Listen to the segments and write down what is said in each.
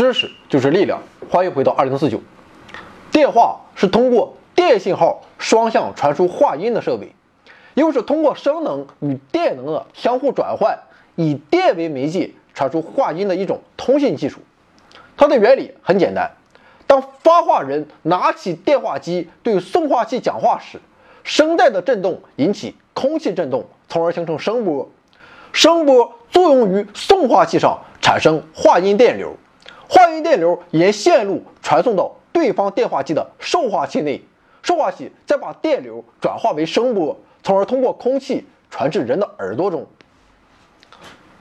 知识就是力量。欢迎回到二零四九。电话是通过电信号双向传输话音的设备，又是通过声能与电能的相互转换，以电为媒介传输话音的一种通信技术。它的原理很简单：当发话人拿起电话机对送话器讲话时，声带的振动引起空气振动，从而形成声波。声波作用于送话器上，产生话音电流。话音电流沿线路传送到对方电话机的受话器内，受话器再把电流转化为声波，从而通过空气传至人的耳朵中。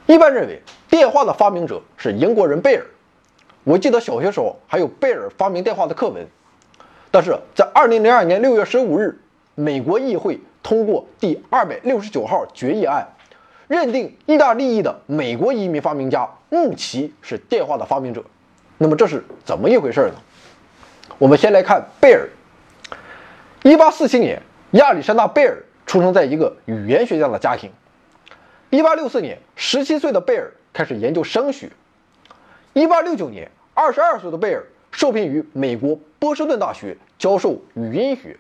一般认为，电话的发明者是英国人贝尔。我记得小学时候还有贝尔发明电话的课文。但是在二零零二年六月十五日，美国议会通过第二百六十九号决议案。认定意大利裔的美国移民发明家穆奇是电话的发明者，那么这是怎么一回事呢？我们先来看贝尔。一八四七年，亚历山大·贝尔出生在一个语言学家的家庭。一八六四年，十七岁的贝尔开始研究声学。一八六九年，二十二岁的贝尔受聘于美国波士顿大学教授语音学。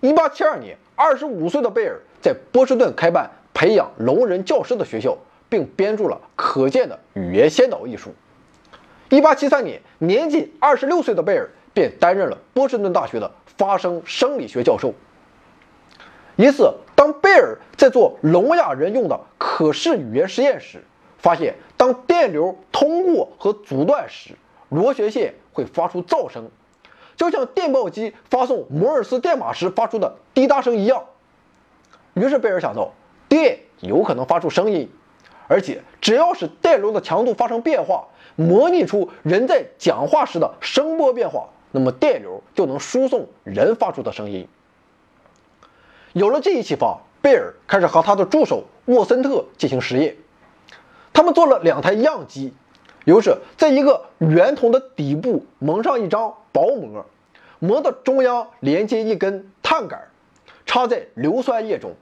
一八七二年，二十五岁的贝尔在波士顿开办。培养聋人教师的学校，并编著了可见的语言先导一书。一八七三年，年仅二十六岁的贝尔便担任了波士顿大学的发声生理学教授。一次，当贝尔在做聋哑人用的可视语言实验时，发现当电流通过和阻断时，螺旋线会发出噪声，就像电报机发送摩尔斯电码时发出的滴答声一样。于是贝尔想到。电有可能发出声音，而且只要是电流的强度发生变化，模拟出人在讲话时的声波变化，那么电流就能输送人发出的声音。有了这一启发，贝尔开始和他的助手沃森特进行实验。他们做了两台样机，又是在一个圆筒的底部蒙上一张薄膜，膜的中央连接一根碳杆，插在硫酸液中，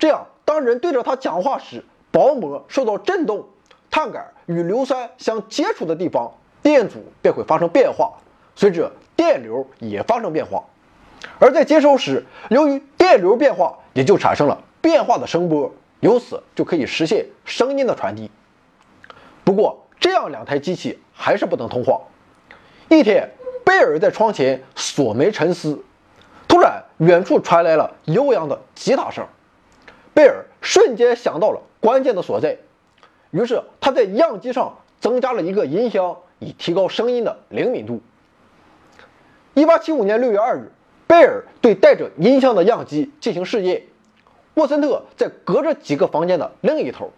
这样。当人对着它讲话时，薄膜受到震动，碳杆与硫酸相接触的地方，电阻便会发生变化，随着电流也发生变化。而在接收时，由于电流变化，也就产生了变化的声波，由此就可以实现声音的传递。不过，这样两台机器还是不能通话。一天，贝尔在窗前锁眉沉思，突然，远处传来了悠扬的吉他声。贝尔瞬间想到了关键的所在，于是他在样机上增加了一个音箱，以提高声音的灵敏度。一八七五年六月二日，贝尔对带着音箱的样机进行试验。沃森特在隔着几个房间的另一头。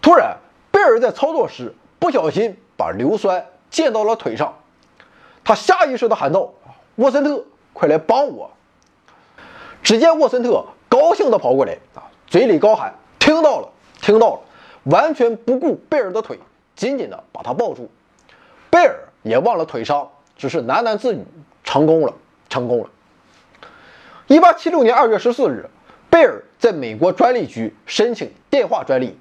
突然，贝尔在操作时不小心把硫酸溅到了腿上，他下意识地喊道：“沃森特，快来帮我！”只见沃森特。高兴地跑过来啊，嘴里高喊：“听到了，听到了！”完全不顾贝尔的腿，紧紧地把他抱住。贝尔也忘了腿伤，只是喃喃自语：“成功了，成功了。”一八七六年二月十四日，贝尔在美国专利局申请电话专利。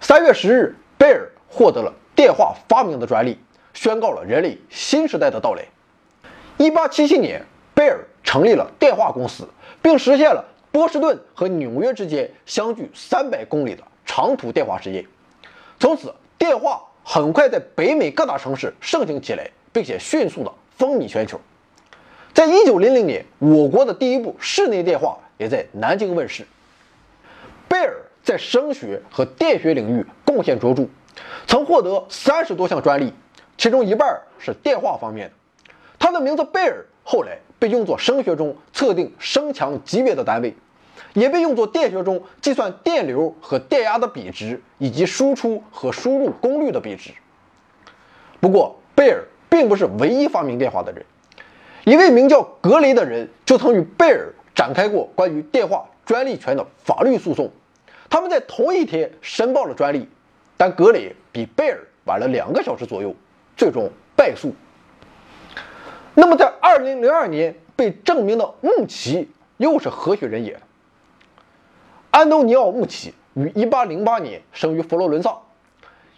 三月十日，贝尔获得了电话发明的专利，宣告了人类新时代的到来。一八七七年，贝尔成立了电话公司，并实现了。波士顿和纽约之间相距三百公里的长途电话事业，从此电话很快在北美各大城市盛行起来，并且迅速的风靡全球。在一九零零年，我国的第一部室内电话也在南京问世。贝尔在声学和电学领域贡献卓著，曾获得三十多项专利，其中一半是电话方面的。他的名字贝尔后来。被用作声学中测定声强级别的单位，也被用作电学中计算电流和电压的比值以及输出和输入功率的比值。不过，贝尔并不是唯一发明电话的人，一位名叫格雷的人就曾与贝尔展开过关于电话专利权的法律诉讼。他们在同一天申报了专利，但格雷比贝尔晚了两个小时左右，最终败诉。那么，在二零零二年被证明的穆奇又是何许人也？安东尼奥·穆奇于一八零八年生于佛罗伦萨，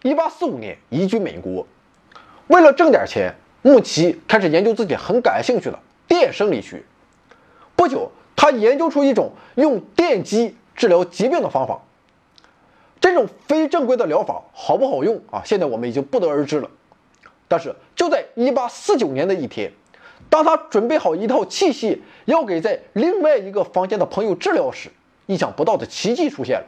一八四五年移居美国，为了挣点钱，穆奇开始研究自己很感兴趣的电生理学。不久，他研究出一种用电击治疗疾病的方法。这种非正规的疗法好不好用啊？现在我们已经不得而知了。但是就在1849年的一天，当他准备好一套器械要给在另外一个房间的朋友治疗时，意想不到的奇迹出现了。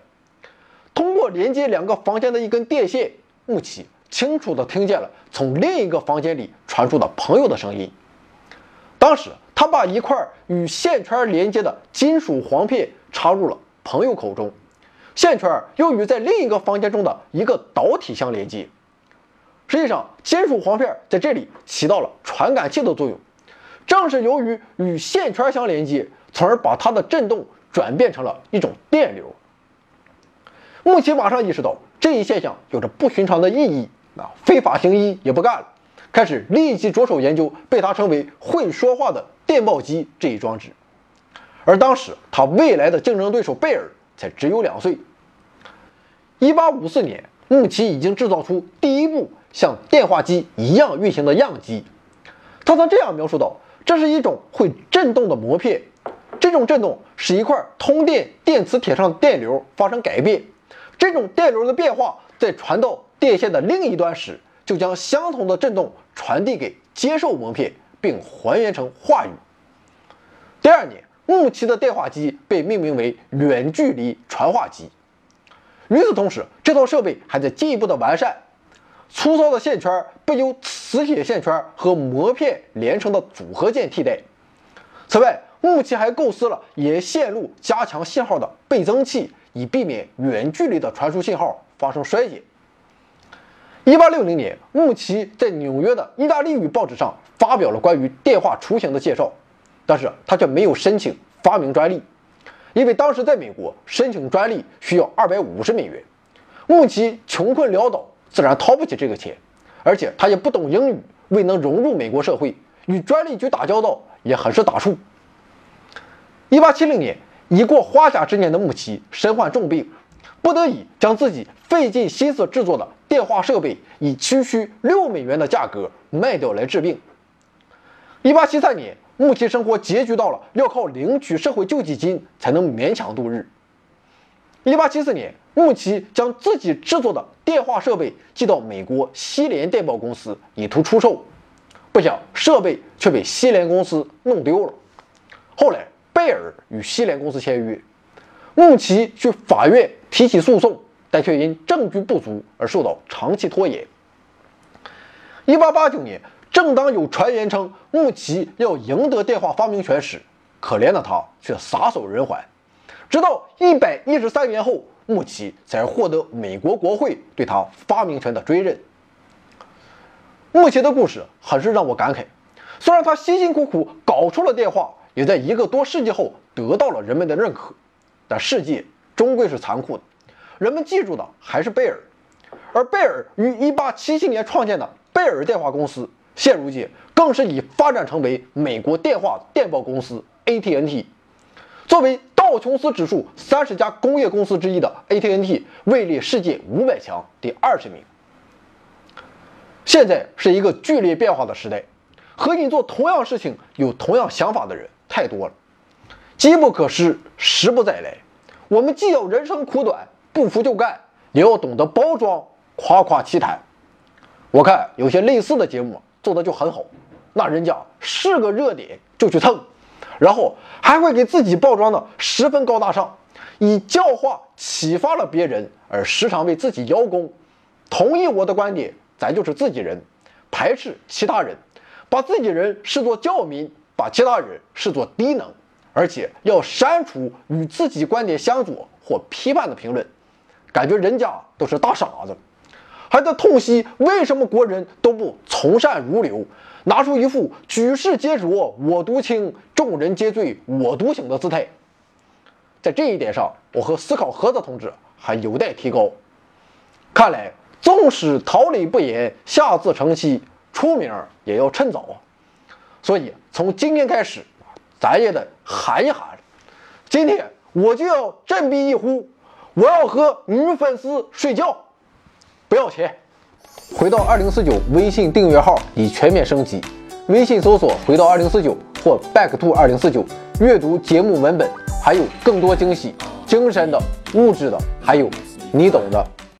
通过连接两个房间的一根电线，穆奇清楚地听见了从另一个房间里传出的朋友的声音。当时，他把一块与线圈连接的金属簧片插入了朋友口中，线圈又与在另一个房间中的一个导体相连接。实际上，金属簧片在这里起到了传感器的作用。正是由于与线圈相连接，从而把它的振动转变成了一种电流。穆奇马上意识到这一现象有着不寻常的意义，啊，非法行医也不干了，开始立即着手研究被他称为“会说话的电报机”这一装置。而当时他未来的竞争对手贝尔才只有两岁。1854年，穆奇已经制造出第一部像电话机一样运行的样机。他曾这样描述道：“这是一种会震动的膜片，这种振动使一块通电电磁铁上的电流发生改变。这种电流的变化在传到电线的另一端时，就将相同的振动传递给接受膜片，并还原成话语。”第二年，穆奇的电话机被命名为远距离传话机。与此同时，这套设备还在进一步的完善。粗糙的线圈被由磁铁线圈和膜片连成的组合件替代。此外，穆奇还构思了沿线路加强信号的倍增器，以避免远距离的传输信号发生衰减。1860年，穆奇在纽约的意大利语报纸上发表了关于电话雏形的介绍，但是他却没有申请发明专利。因为当时在美国申请专利需要二百五十美元，穆奇穷困潦倒，自然掏不起这个钱，而且他也不懂英语，未能融入美国社会，与专利局打交道也很是打怵。一八七零年，已过花甲之年的穆奇身患重病，不得已将自己费尽心思制作的电话设备以区区六美元的价格卖掉来治病。一八七三年。穆奇生活拮据到了要靠领取社会救济金才能勉强度日。1874年，穆奇将自己制作的电话设备寄到美国西联电报公司，以图出售，不想设备却被西联公司弄丢了。后来，贝尔与西联公司签约，穆奇去法院提起诉讼，但却因证据不足而受到长期拖延。1889年。正当有传言称穆奇要赢得电话发明权时，可怜的他却撒手人寰。直到一百一十三年后，穆奇才获得美国国会对他发明权的追认。穆奇的故事很是让我感慨。虽然他辛辛苦苦搞出了电话，也在一个多世纪后得到了人们的认可，但世界终归是残酷的，人们记住的还是贝尔。而贝尔于一八七七年创建的贝尔电话公司。现如今，更是已发展成为美国电话电报公司 ATNT，。作为道琼斯指数三十家工业公司之一的 ATNT 位列世界五百强第二十名。现在是一个剧烈变化的时代，和你做同样事情有同样想法的人太多了。机不可失，时不再来。我们既要人生苦短，不服就干，也要懂得包装，夸夸其谈。我看有些类似的节目。做的就很好，那人家是个热点就去蹭，然后还会给自己包装的十分高大上，以教化启发了别人，而时常为自己邀功。同意我的观点，咱就是自己人；排斥其他人，把自己人视作教民，把其他人视作低能，而且要删除与自己观点相左或批判的评论，感觉人家都是大傻子。还在痛惜为什么国人都不从善如流，拿出一副举世皆浊我独清，众人皆醉我独醒的姿态。在这一点上，我和思考盒子同志还有待提高。看来，纵使桃李不言，下自成蹊，出名也要趁早。所以，从今天开始，咱也得喊一喊。今天我就要振臂一呼，我要和女粉丝睡觉。不要钱。回到二零四九微信订阅号已全面升级，微信搜索“回到二零四九”或 “back to 二零四九”，阅读节目文本，还有更多惊喜，精神的、物质的，还有你懂的。